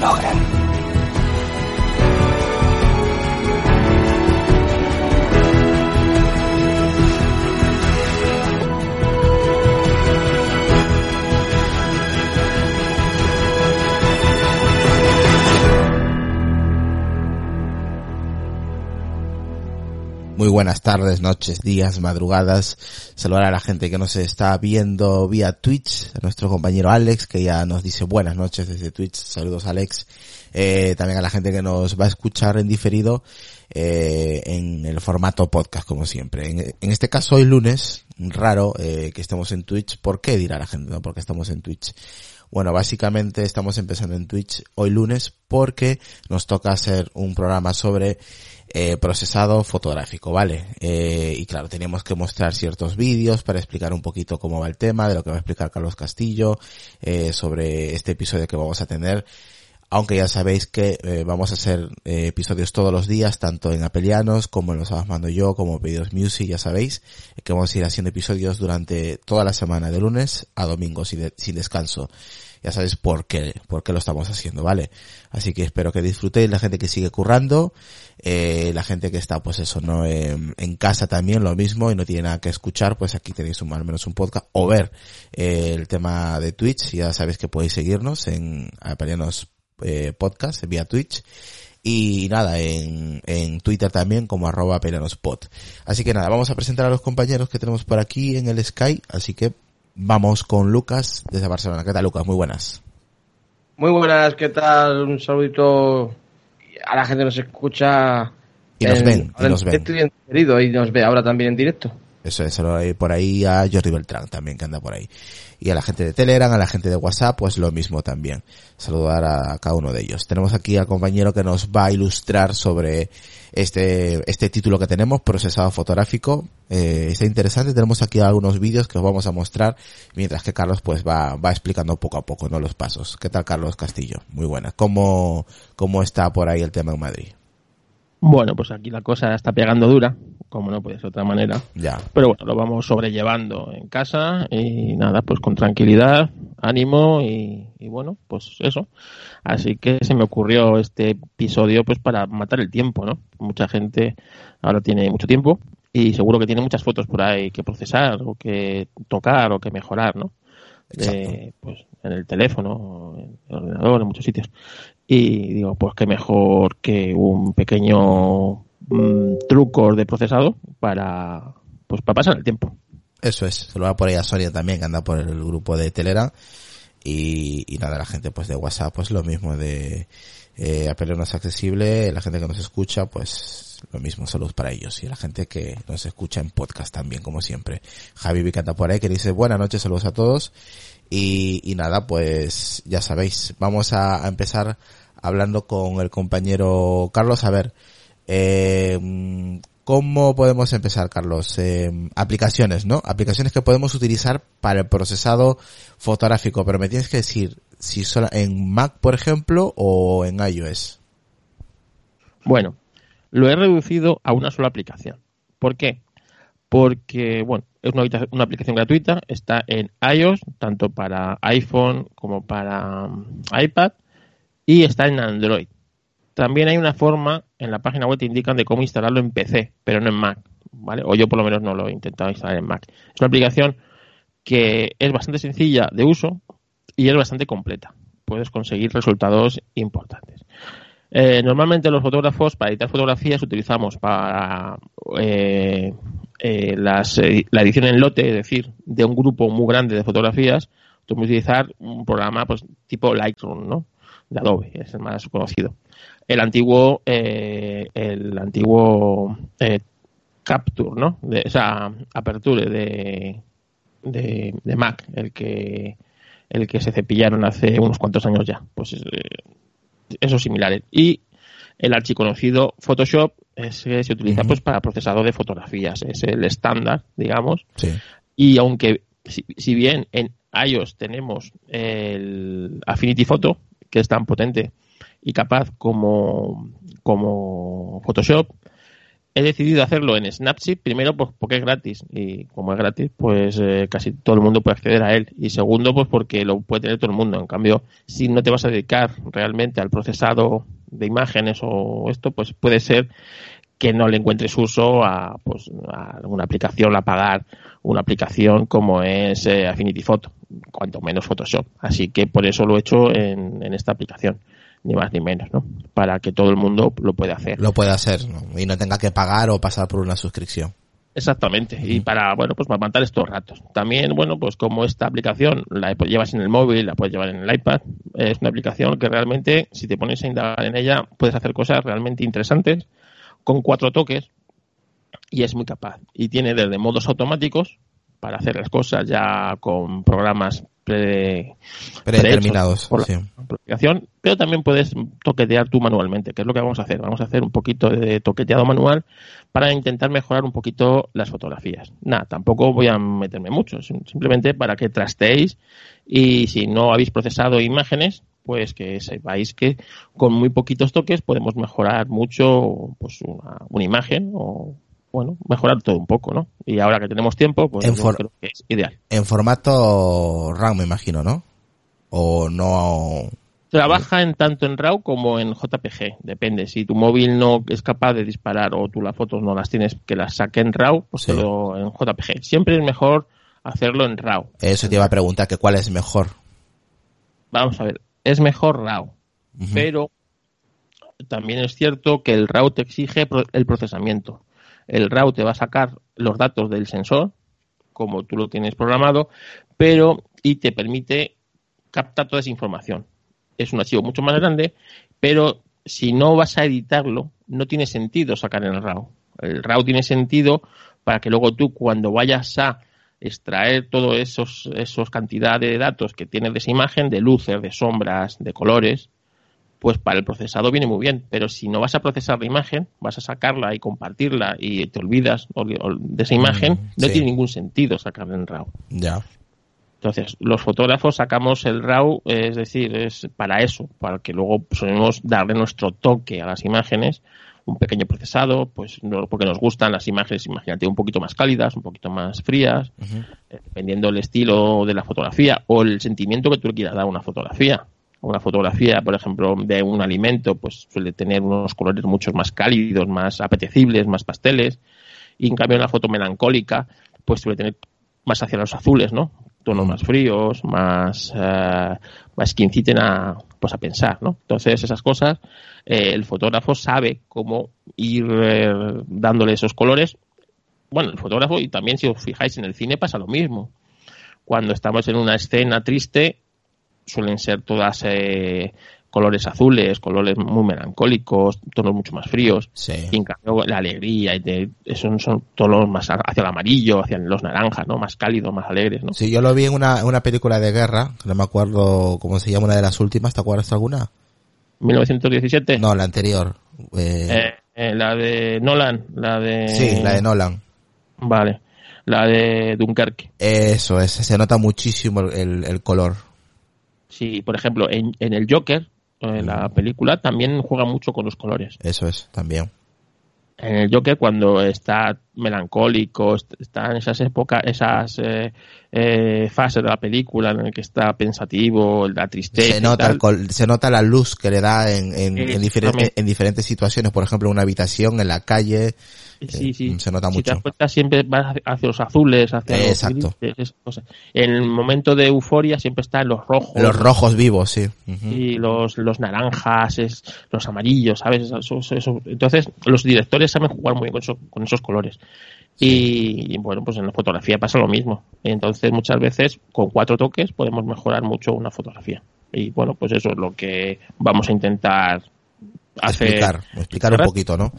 logran. Muy buenas tardes, noches, días, madrugadas. Saludar a la gente que nos está viendo vía Twitch, a nuestro compañero Alex, que ya nos dice buenas noches desde Twitch. Saludos Alex. Eh, también a la gente que nos va a escuchar en diferido eh, en el formato podcast, como siempre. En, este caso, hoy lunes, raro eh, que estemos en Twitch. ¿Por qué dirá la gente? No, porque estamos en Twitch. Bueno, básicamente estamos empezando en Twitch hoy lunes porque nos toca hacer un programa sobre eh, procesado fotográfico, ¿vale? Eh, y claro, teníamos que mostrar ciertos vídeos para explicar un poquito cómo va el tema, de lo que va a explicar Carlos Castillo, eh, sobre este episodio que vamos a tener. Aunque ya sabéis que eh, vamos a hacer eh, episodios todos los días, tanto en Apelianos como en Los Mando Yo, como Pedidos Music, ya sabéis, que vamos a ir haciendo episodios durante toda la semana, de lunes a domingo, sin descanso ya sabéis por qué, por qué lo estamos haciendo, ¿vale? Así que espero que disfrutéis, la gente que sigue currando, eh, la gente que está, pues eso, ¿no? En, en casa también lo mismo y no tiene nada que escuchar, pues aquí tenéis un, al menos un podcast o ver eh, el tema de Twitch, ya sabéis que podéis seguirnos en Aparianos eh, Podcast, vía Twitch. Y nada, en, en Twitter también como arroba pelianospot. Así que nada, vamos a presentar a los compañeros que tenemos por aquí en el Sky, así que vamos con Lucas desde Barcelona. ¿Qué tal Lucas? Muy buenas. Muy buenas, ¿qué tal? Un saludito a la gente que nos escucha. Y nos en- ven, y nos ven. y y nos ve ahora también en directo. Eso es, por ahí a Jordi Beltrán también que anda por ahí. Y a la gente de Telegram, a la gente de WhatsApp, pues lo mismo también. Saludar a cada uno de ellos. Tenemos aquí al compañero que nos va a ilustrar sobre este, este título que tenemos, procesado fotográfico. Eh, está interesante, tenemos aquí algunos vídeos que os vamos a mostrar, mientras que Carlos pues va, va explicando poco a poco, ¿no? Los pasos. ¿Qué tal Carlos Castillo? Muy buena. ¿Cómo, cómo está por ahí el tema en Madrid? Bueno, pues aquí la cosa está pegando dura, como no puede ser de otra manera. Ya. Pero bueno, lo vamos sobrellevando en casa y nada, pues con tranquilidad, ánimo y, y bueno, pues eso. Así que se me ocurrió este episodio pues para matar el tiempo, ¿no? Mucha gente ahora tiene mucho tiempo y seguro que tiene muchas fotos por ahí que procesar o que tocar o que mejorar, ¿no? De, pues en el teléfono, en el ordenador, en muchos sitios. Y digo, pues qué mejor que un pequeño mm, truco de procesado para pues para pasar el tiempo. Eso es, se lo va por ahí a Sonia también, que anda por el grupo de Telegram. Y, y nada, la gente pues de WhatsApp, pues lo mismo de eh, Apelianos accesible, la gente que nos escucha, pues lo mismo, saludos para ellos. Y la gente que nos escucha en podcast también, como siempre. Javi Vic anda por ahí, que dice buenas noches, saludos a todos. Y, nada, pues ya sabéis, vamos a, empezar hablando con el compañero Carlos. A ver, eh, ¿Cómo podemos empezar, Carlos? Eh, aplicaciones, ¿no? Aplicaciones que podemos utilizar para el procesado fotográfico, pero me tienes que decir si son en Mac, por ejemplo, o en iOS. Bueno, lo he reducido a una sola aplicación. ¿Por qué? Porque, bueno, es una, una aplicación gratuita, está en iOS, tanto para iPhone como para um, iPad, y está en Android. También hay una forma, en la página web te indican de cómo instalarlo en PC, pero no en Mac, ¿vale? O yo por lo menos no lo he intentado instalar en Mac. Es una aplicación que es bastante sencilla de uso y es bastante completa. Puedes conseguir resultados importantes. Eh, normalmente los fotógrafos para editar fotografías utilizamos para eh, eh, las, la edición en lote, es decir, de un grupo muy grande de fotografías, puedes utilizar un programa pues, tipo Lightroom, ¿no? De Adobe, es el más conocido el antiguo eh, el antiguo eh, Capture, ¿no? De esa apertura de, de, Mac, el que el que se cepillaron hace unos cuantos años ya. Pues eh, esos similares. Y el archiconocido Photoshop es, se utiliza pues para procesado de fotografías, es el estándar, digamos. Y aunque si, si, bien en iOS tenemos el Affinity Photo, que es tan potente y capaz como, como Photoshop. He decidido hacerlo en Snapseed, primero pues porque es gratis y como es gratis pues eh, casi todo el mundo puede acceder a él y segundo pues porque lo puede tener todo el mundo. En cambio, si no te vas a dedicar realmente al procesado de imágenes o esto, pues puede ser que no le encuentres uso a, pues, a una aplicación, a pagar una aplicación como es eh, Affinity Photo, cuanto menos Photoshop. Así que por eso lo he hecho en, en esta aplicación ni más ni menos, ¿no? Para que todo el mundo lo pueda hacer. Lo pueda hacer, Y no tenga que pagar o pasar por una suscripción. Exactamente, y para, bueno, pues para matar estos ratos. También, bueno, pues como esta aplicación la llevas en el móvil, la puedes llevar en el iPad, es una aplicación que realmente, si te pones a indagar en ella, puedes hacer cosas realmente interesantes con cuatro toques y es muy capaz. Y tiene desde modos automáticos para hacer las cosas ya con programas predeterminados por la aplicación, pero también puedes toquetear tú manualmente, que es lo que vamos a hacer. Vamos a hacer un poquito de toqueteado manual para intentar mejorar un poquito las fotografías. Nada, tampoco voy a meterme mucho, simplemente para que trasteéis y si no habéis procesado imágenes, pues que sepáis que con muy poquitos toques podemos mejorar mucho pues una, una imagen o bueno, mejorar todo un poco, ¿no? Y ahora que tenemos tiempo, pues creo que es ideal. En formato RAW, me imagino, ¿no? O no... Trabaja en tanto en RAW como en JPG, depende. Si tu móvil no es capaz de disparar o tú las fotos no las tienes que las saque en RAW, pues en JPG. Siempre es mejor hacerlo en RAW. Eso te iba a preguntar, que cuál es mejor. Vamos a ver, es mejor RAW, pero también es cierto que el RAW te exige el procesamiento el RAW te va a sacar los datos del sensor, como tú lo tienes programado, pero y te permite captar toda esa información. Es un archivo mucho más grande, pero si no vas a editarlo, no tiene sentido sacar en el RAW. El RAW tiene sentido para que luego tú cuando vayas a extraer todos esos, esos cantidades de datos que tienes de esa imagen, de luces, de sombras, de colores, pues para el procesado viene muy bien. Pero si no vas a procesar la imagen, vas a sacarla y compartirla y te olvidas de esa imagen, mm, no tiene ningún sentido sacarla en RAW. Ya. Entonces, los fotógrafos sacamos el RAW, es decir, es para eso, para que luego podemos darle nuestro toque a las imágenes, un pequeño procesado, pues porque nos gustan las imágenes, imagínate, un poquito más cálidas, un poquito más frías, eh, dependiendo del estilo de la fotografía o el sentimiento que tú le quieras dar a una fotografía una fotografía, por ejemplo, de un alimento, pues suele tener unos colores mucho más cálidos, más apetecibles, más pasteles. Y en cambio, una foto melancólica, pues suele tener más hacia los azules, ¿no? Tonos más fríos, más, uh, más que inciten a, pues a pensar, ¿no? Entonces, esas cosas, eh, el fotógrafo sabe cómo ir eh, dándole esos colores. Bueno, el fotógrafo, y también si os fijáis en el cine pasa lo mismo. Cuando estamos en una escena triste, suelen ser todas eh, colores azules, colores muy melancólicos, tonos mucho más fríos. Y en cambio la alegría y de, son, son tonos más hacia el amarillo, hacia los naranjas, ¿no? Más cálidos, más alegres, ¿no? Sí, yo lo vi en una, una película de guerra, no me acuerdo cómo se llama una de las últimas, ¿te acuerdas alguna? 1917. No, la anterior. Eh, Eh, la de Nolan, la de... Sí, la de Nolan. Vale, la de Dunkerque. Eso es, se nota muchísimo el, el color. Sí, por ejemplo, en, en el Joker, en la película, también juega mucho con los colores. Eso es, también. En el Joker, cuando está melancólico, est- está en esas épocas, esas eh, eh, fases de la película en el que está pensativo, la tristeza. Se y nota, tal, el col- se nota la luz que le da en, en, en, diferentes, Exactamente. en diferentes situaciones, por ejemplo, en una habitación, en la calle. Sí, sí. Se nota si te mucho. das cuenta, siempre va hacia los azules, hacia los exacto. grises, cosas. En el momento de euforia siempre está en los rojos. Los rojos vivos, sí. Y los, los naranjas, es, los amarillos, ¿sabes? Eso- eso- eso. Entonces, los directores saben jugar muy bien con, eso- con esos colores. Y, y, bueno, pues en la fotografía pasa lo mismo. Entonces, muchas veces, con cuatro toques, podemos mejorar mucho una fotografía. Y bueno, pues eso es lo que vamos a intentar hacer. explicar, explicar un poquito, ¿no?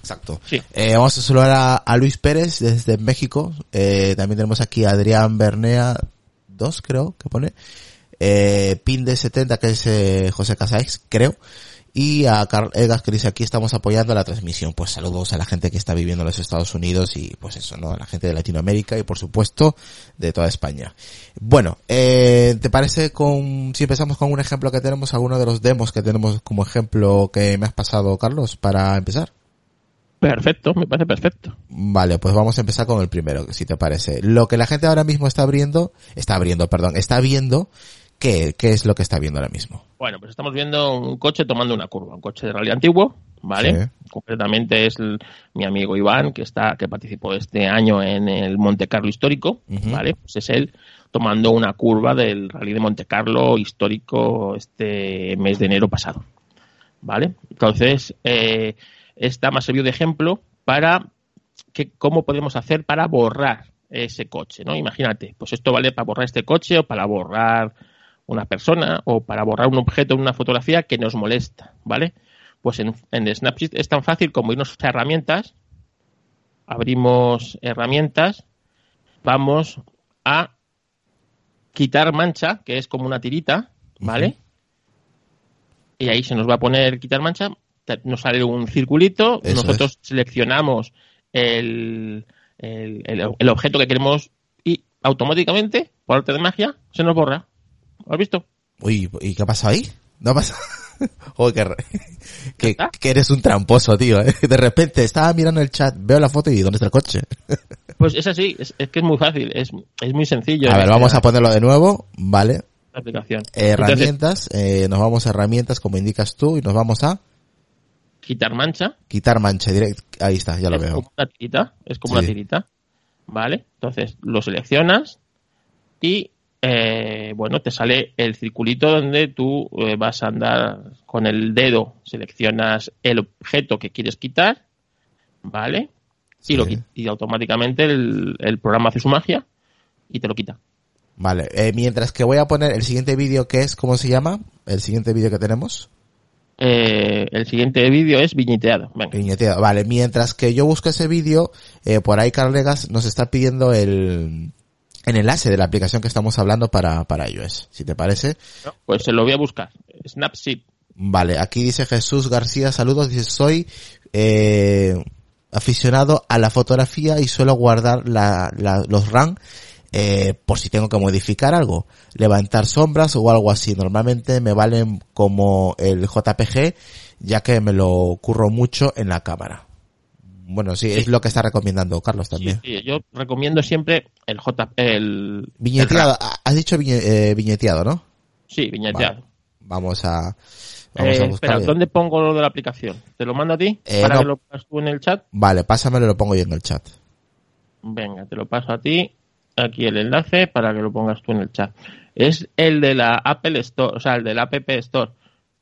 Exacto. Sí. Eh, vamos a saludar a, a Luis Pérez desde México. Eh, también tenemos aquí a Adrián Bernea 2, creo que pone. Eh, Pin de 70, que es eh, José Casaix, creo. Y a Carl Egas que dice aquí estamos apoyando la transmisión. Pues saludos a la gente que está viviendo en los Estados Unidos y pues eso, ¿no? A la gente de Latinoamérica y por supuesto de toda España. Bueno, eh, ¿te parece con, si empezamos con un ejemplo que tenemos, alguno de los demos que tenemos como ejemplo que me has pasado, Carlos, para empezar? Perfecto, me parece perfecto. Vale, pues vamos a empezar con el primero, si te parece. Lo que la gente ahora mismo está abriendo, está abriendo, perdón, está viendo, ¿qué, qué es lo que está viendo ahora mismo? Bueno, pues estamos viendo un coche tomando una curva, un coche de rally antiguo, ¿vale? Sí. Concretamente es el- mi amigo Iván, que está, que participó este año en el Monte Carlo histórico. ¿vale? Pues es él tomando una curva del rally de Monte Carlo histórico este mes de enero pasado, ¿vale? Entonces, eh, esta ha servido de ejemplo para que, cómo podemos hacer para borrar ese coche, ¿no? Imagínate, pues esto vale para borrar este coche o para borrar una persona o para borrar un objeto en una fotografía que nos molesta, ¿vale? Pues en, en Snapseed es tan fácil como irnos a herramientas, abrimos herramientas, vamos a quitar mancha, que es como una tirita, ¿vale? Y ahí se nos va a poner quitar mancha, nos sale un circulito, Eso nosotros seleccionamos el, el, el- el objeto que queremos y automáticamente, por arte de magia, se nos borra. ¿Lo has visto? Uy, ¿y qué ha pasado ahí? ¿No ha pasado? Joder, que, que, eres un tramposo, tío. ¿eh? De repente estaba mirando el chat, veo la foto y ¿dónde está el coche? Pues es así, es, es que es muy fácil, es, es muy sencillo. A ver, eh, vamos a ponerlo de nuevo, ¿vale? la aplicación. Herramientas, eh, nos vamos a herramientas como indicas tú y nos vamos a quitar mancha, quitar mancha directo. Ahí está, ya lo es veo. como una tirita, es como Sí. una tirita, ¿vale? Entonces lo seleccionas y eh, bueno, te sale el circulito donde tú eh, vas a andar con el dedo, seleccionas el objeto que quieres quitar, ¿vale? Sí. Y, lo, y automáticamente el, el programa hace su magia y te lo quita. Vale, eh, mientras que voy a poner el siguiente vídeo que es, ¿cómo se llama? El siguiente vídeo que tenemos. Eh, el siguiente vídeo es viñeteado. Venga. Viñeteado. Vale, mientras que yo busco ese vídeo, eh, por ahí Carlegas nos está pidiendo el, el enlace de la aplicación que estamos hablando para, para iOS, si te parece. Pues se lo voy a buscar. Snapseed. Vale, aquí dice Jesús García, saludos, dice, soy eh, aficionado a la fotografía y suelo guardar la, la- los RAM eh, por si tengo que modificar algo, levantar sombras o algo así. Normalmente me valen como el JPG, ya que me lo curro mucho en la cámara. Bueno, sí, es lo que está recomendando Carlos también. Sí, sí, yo recomiendo siempre el J, el Viñeteado, el has dicho viñe- eh, viñeteado, ¿no? Sí, viñeteado. Vamos a, vamos Eh, a espera. ¿dónde pongo lo de la aplicación? ¿Te lo mando a ti? Eh, para no. que lo pongas tú en el chat. Vale, pásamelo y lo pongo yo en el chat. Venga, te lo paso a ti. Aquí el enlace para que lo pongas tú en el chat. Es el de la Apple Store, o sea, el del App Store.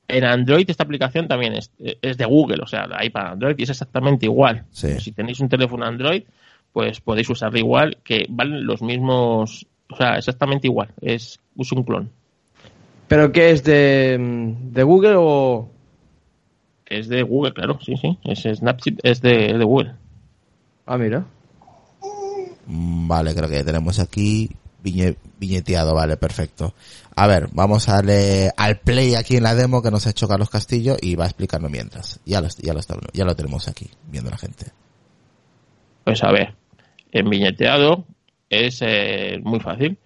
En Android esta aplicación también es, es de Google, o sea, ahí para Android y es exactamente igual. Sí. Si tenéis un teléfono Android, pues podéis usarlo igual, que valen los mismos, o sea, exactamente igual. Es, es un clon. ¿Pero qué es de, de Google o...? Es de Google, claro, sí, sí. Es Snapchat, es de, es de Google. Ah, mira. Vale, creo que tenemos aquí. viñeteado, vale, perfecto. A ver, vamos a darle al play aquí en la demo que nos ha hecho Carlos Castillo y va explicando mientras. Ya lo, ya lo, ya lo tenemos aquí, viendo la gente. Pues a ver, en viñeteado es eh, muy fácil.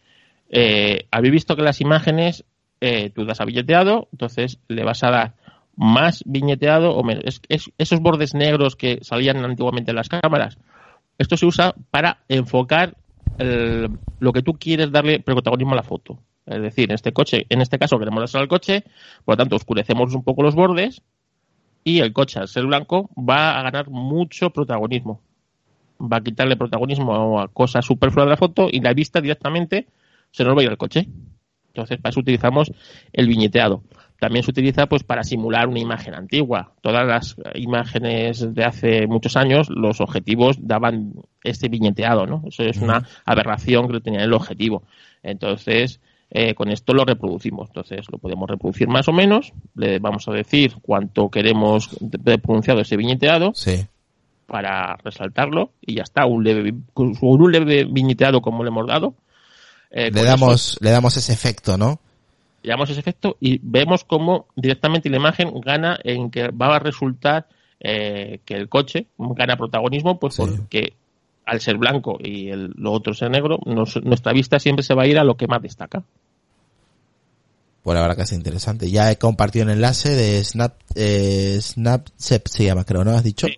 Eh, habéis visto que las imágenes, eh, tú das a viñeteado, entonces le vas a dar más viñeteado o menos. Es, esos bordes negros que salían antiguamente en las cámaras, esto se usa para enfocar lo que tú quieres darle protagonismo a la foto. Es decir, en este coche, en este caso queremos darse al coche, por lo tanto oscurecemos un poco los bordes y el coche al ser blanco va a ganar mucho protagonismo. Va a quitarle protagonismo a cosas superfluas de la foto y la vista directamente se nos va a ir al coche. Entonces, para eso utilizamos el viñeteado también se utiliza pues para simular una imagen antigua. Todas las imágenes de hace muchos años, los objetivos daban este viñeteado, ¿no? Eso es una aberración que tenía el objetivo. Entonces, eh, con esto lo reproducimos. Entonces, lo podemos reproducir más o menos. Le vamos a decir cuánto queremos de pronunciado ese viñeteado. Para resaltarlo y ya está, un leve, con un leve viñeteado como le hemos dado. Eh, le damos, le damos ese efecto, ¿no? Llevamos ese efecto y vemos cómo directamente la imagen gana en que va a resultar eh, que el coche gana protagonismo, pues porque al ser blanco y el, lo otro ser negro, nuestra vista siempre se va a ir a lo que más destaca. Por ahora que es interesante. Ya he compartido un enlace de Snap, eh, Snapchat se llama, creo, ¿no? ¿Has dicho?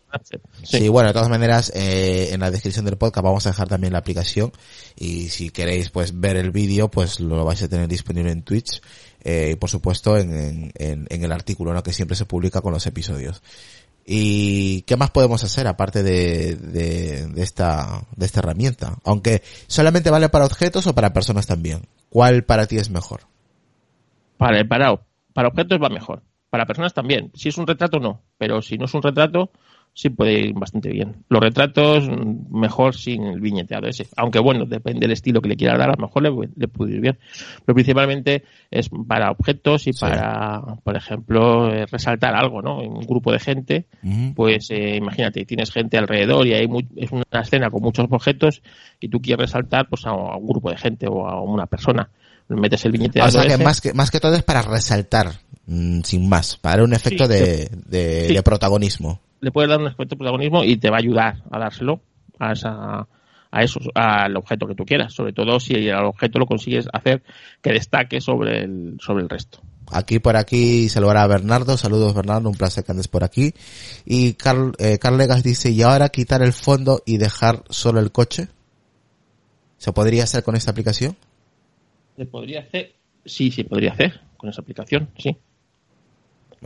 Sí, bueno, de todas maneras, eh, en la descripción del podcast vamos a dejar también la aplicación y si queréis pues ver el vídeo, pues lo vais a tener disponible en Twitch eh, y por supuesto en, en, en el artículo, ¿no? Que siempre se publica con los episodios. ¿Y qué más podemos hacer aparte de, de, de, esta, de esta herramienta? Aunque solamente vale para objetos o para personas también. ¿Cuál para ti es mejor? Para, para, para objetos va mejor. Para personas también. Si es un retrato, no. Pero si no es un retrato, sí puede ir bastante bien. Los retratos, mejor sin el viñeteado ese. Aunque bueno, depende del estilo que le quiera dar, a lo mejor le, puede ir bien. Pero principalmente es para objetos y para, por ejemplo, eh, resaltar algo, ¿no? En un grupo de gente, pues eh, imagínate, tienes gente alrededor y hay es una escena con muchos objetos y tú quieres resaltar pues a, un grupo de gente o a una persona metes el viñeteado. O sea que más que, más que todo es para resaltar, mm, sin más, para dar un efecto de, de, protagonismo. Le puedes dar un efecto de protagonismo y te va a ayudar a dárselo a esa, a eso, al objeto que tú quieras, sobre todo si el objeto lo consigues hacer que destaque sobre el, sobre el resto. Aquí por aquí saludar a Bernardo, saludos Bernardo, un placer que andes por aquí. Y Carl, eh, Carl Legas dice, ¿y ahora quitar el fondo y dejar solo el coche? ¿Se podría hacer con esta aplicación? ¿Se podría hacer? Sí, sí, podría hacer con esa aplicación, sí.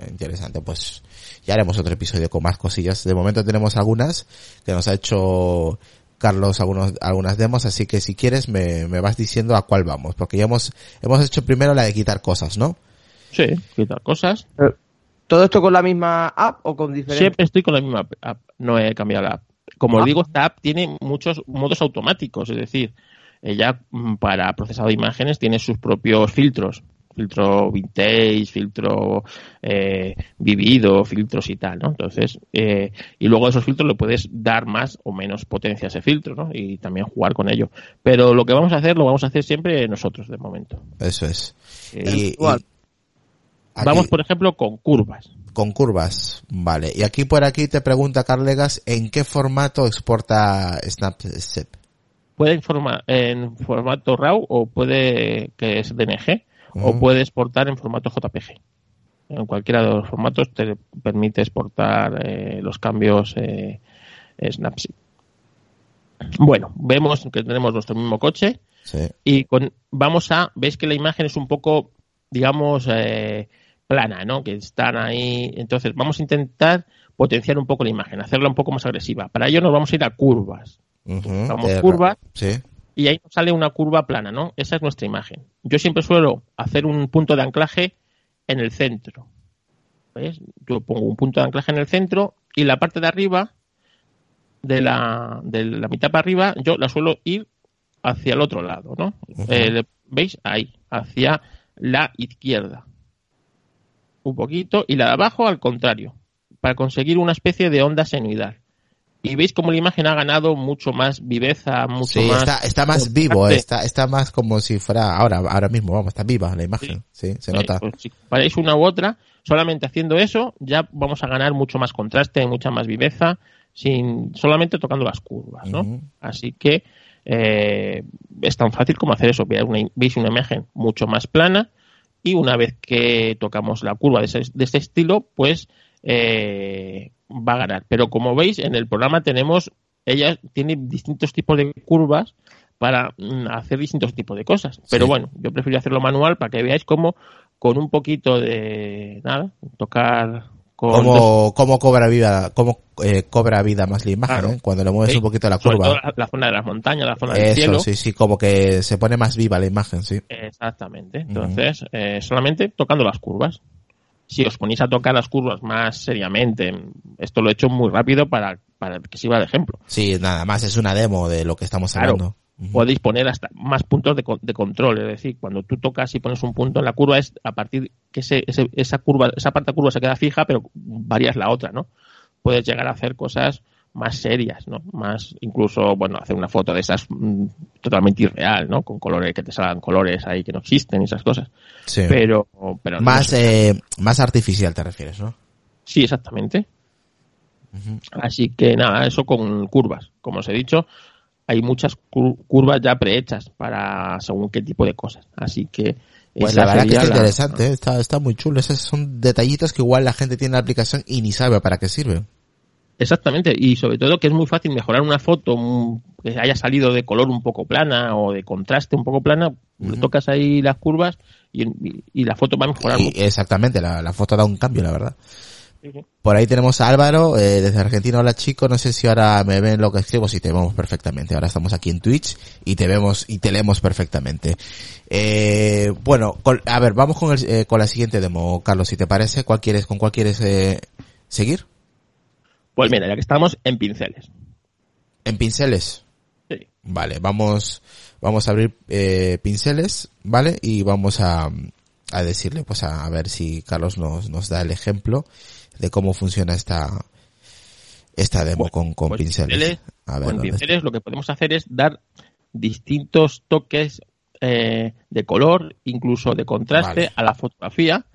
Interesante, pues ya haremos otro episodio con más cosillas. De momento tenemos algunas que nos ha hecho Carlos algunos, algunas demos, así que si quieres me, me vas diciendo a cuál vamos, porque ya hemos, hemos hecho primero la de quitar cosas, ¿no? Sí, quitar cosas. Eh, ¿Todo esto con la misma app o con diferentes? Siempre estoy con la misma app, no he cambiado la app. Como os ah. digo, esta app tiene muchos modos automáticos, es decir, ella mm, para procesado de imágenes tiene sus propios filtros filtro vintage, filtro eh, vivido, filtros y tal, ¿no? Entonces, eh, y luego de esos filtros le puedes dar más o menos potencia a ese filtro, ¿no? Y también jugar con ello. Pero lo que vamos a hacer, lo vamos a hacer siempre nosotros, de momento. Eso es. Eh, vamos, por ejemplo, con curvas. Con curvas, vale. Y aquí por aquí te pregunta Carlegas, ¿en qué formato exporta Snapchat? Puede informar en formato RAW o puede que es DNG o puede exportar en formato JPG. En cualquiera de los formatos te permite exportar eh, los cambios eh, Snapseed. Bueno, vemos que tenemos nuestro mismo coche y con, vamos a, veis que la imagen es un poco, digamos, eh, plana, ¿no? Que están ahí. Entonces, vamos a intentar potenciar un poco la imagen, hacerla un poco más agresiva. Para ello nos vamos a ir a curvas. Vamos curva y ahí nos sale una curva plana, ¿no? Esa es nuestra imagen. Yo siempre suelo hacer un punto de anclaje en el centro. ¿Ves? Yo pongo un punto de anclaje en el centro y la parte de arriba, de la, de la mitad para arriba, yo la suelo ir hacia el otro lado, ¿no? Eh, ¿Veis? Ahí, hacia la izquierda. Un poquito y la de abajo al contrario, para conseguir una especie de onda senoidal y veis como la imagen ha ganado mucho más viveza, mucho Sí, más... está, está más vivo, contraste. está, está más como si fuera ahora, ahora mismo, vamos, está viva la imagen, sí, se Vale, nota. pues si comparáis una u otra, solamente haciendo eso ya vamos a ganar mucho más contraste, mucha más viveza, sin solamente tocando las curvas, ¿no? Así que eh, es tan fácil como hacer eso. Veis una, veis una imagen mucho más plana y una vez que tocamos la curva de ese, de este estilo, pues eh, va a ganar. Pero como veis, en el programa tenemos, ella tiene distintos tipos de curvas para mm, hacer distintos tipos de cosas. Pero Sí. bueno, yo prefiero hacerlo manual para que veáis cómo con un poquito de nada, tocar con dos- Cómo, cómo cobra vida, cómo eh, cobra vida más la imagen, Claro. ¿eh? cuando le mueves Sí, un poquito la curva. la, la zona de las montañas, la zona del Eso, cielo. sí, sí, como que se pone más viva la imagen, sí. Exactamente. Entonces, eh, solamente tocando las curvas. Si os ponéis a tocar las curvas más seriamente, esto lo he hecho muy rápido para, para que sirva de ejemplo. Sí, nada más es una demo de lo que estamos Claro. hablando. Podéis poner hasta más puntos de, de control, es decir, cuando tú tocas y pones un punto en la curva es a partir que ese, ese- esa curva, esa parte de curva se queda fija, pero varías la otra, ¿no? Puedes llegar a hacer cosas más serias, ¿no? Más, incluso, bueno, hacer una foto de esas mm, totalmente irreal, ¿no? Con colores, que te salgan colores ahí que no existen y esas cosas. Sí. Pero, pero no más, sé. eh, más artificial te refieres, ¿no? Sí, exactamente. Así que nada, eso con curvas. Como os he dicho, hay muchas cur- curvas ya prehechas para según qué tipo de cosas. Así que Pues la verdad que está la- interesante, ¿eh? está, está muy chulo. Esos son detallitos que igual la gente tiene en la aplicación y ni sabe para qué sirve. Exactamente, y sobre todo que es muy fácil mejorar una foto que haya salido de color un poco plana o de contraste un poco plana, le tocas ahí las curvas y, y- y la foto va a mejorar Y mucho. exactamente, la, la foto da un cambio, la verdad. Por ahí tenemos a Álvaro, eh, desde Argentina. Hola chicos, no sé si ahora me ven lo que escribo, sí te vemos perfectamente. Ahora estamos aquí en Twitch y te vemos y te leemos perfectamente. Eh, bueno, con- a ver, vamos con, el, eh, con la siguiente demo, Carlos, si te parece. ¿Cuál quieres, ¿Con cuál quieres eh, seguir? Pues mira, ya que estamos en pinceles. ¿En pinceles? Sí. Vale, vamos, vamos a abrir eh, pinceles, ¿vale? Y vamos a, a decirle, pues a, a ver si Carlos nos, nos da el ejemplo de cómo funciona esta, esta demo con, con Pues pinceles. A ver, con pinceles lo que podemos hacer es dar distintos toques eh, de color, incluso de contraste Vale. a la fotografía.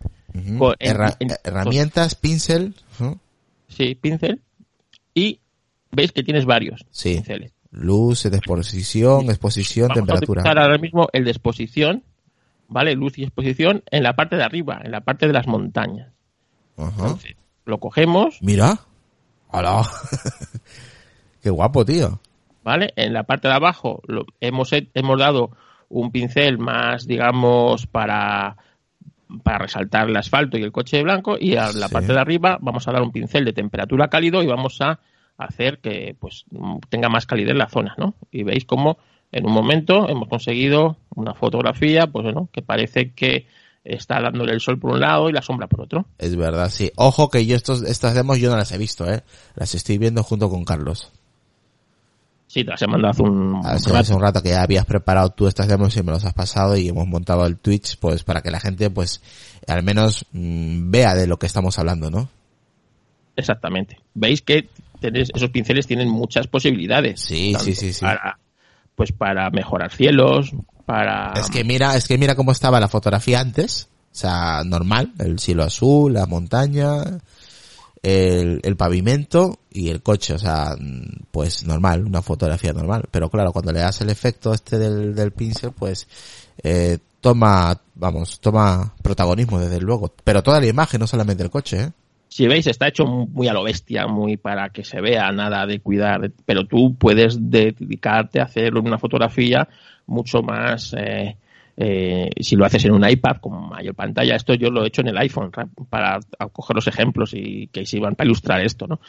Con- en- Herra- en- herramientas, pincel. Sí, pincel. Y veis que tienes varios Sí. pinceles. luz, exposición, exposición, Vamos a temperatura. utilizar ahora mismo el de exposición, ¿vale? Luz y exposición en la parte de arriba, en la parte de las montañas. Ajá. Entonces, lo cogemos, Mira. Hola. Qué guapo, tío. ¿vale? En la parte de abajo lo, hemos, he- hemos dado un pincel más, digamos, para, para resaltar el asfalto y el coche de blanco y a la Sí. parte de arriba vamos a dar un pincel de temperatura cálido y vamos a hacer que pues tenga más calidez la zona, ¿no? Y veis cómo en un momento hemos conseguido una fotografía, pues bueno, que parece que está dándole el sol por un lado y la sombra por otro. Es verdad, sí. Ojo que yo estos, estas demos yo no las he visto, eh. Las estoy viendo junto con Carlos. Sí, te las he mandado hace un Hace, rato. hace un rato que ya habías preparado tú estas demos y me los has pasado y hemos montado el Twitch pues para que la gente pues al menos mm, vea de lo que estamos hablando, ¿no? Exactamente. Veis que tenéis, esos pinceles tienen muchas posibilidades. Sí, sí, sí, sí. Para, pues para mejorar cielos, para... Es que mira, es que mira cómo estaba la fotografía antes, o sea, normal, el cielo azul, la montaña, el, el pavimento y el coche, o sea, pues normal, una fotografía normal. Pero claro, cuando le das el efecto este del, del pincel, pues eh, toma, vamos, toma protagonismo desde luego. Pero toda la imagen, no solamente el coche, ¿eh? Si veis, está hecho muy a lo bestia, muy para que se vea, nada de cuidar. Pero tú puedes dedicarte a hacer una fotografía mucho más... eh, eh, si lo haces en un iPad con mayor pantalla, esto yo lo he hecho en el iPhone ra- para coger los ejemplos y que sirvan para ilustrar esto, ¿no?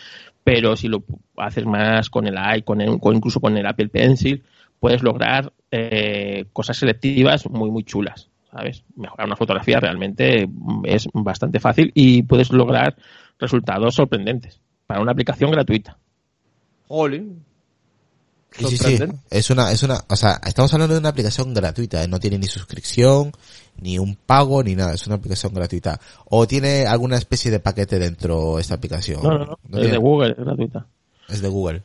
Pero si lo haces más con el i, con, el- con- incluso con el Apple Pencil, puedes lograr eh, cosas selectivas muy muy chulas, ¿sabes? Mejorar una fotografía realmente mm, es bastante fácil y puedes lograr resultados sorprendentes para una aplicación gratuita. Jolín. Sí, sí, sí. Es una, es una, o sea, estamos hablando de una aplicación gratuita, ¿eh? no tiene ni suscripción, ni un pago, ni nada, es una aplicación gratuita. O tiene alguna especie de paquete dentro esta aplicación. No, no, no, es tiene- de Google, es gratuita. Es de Google.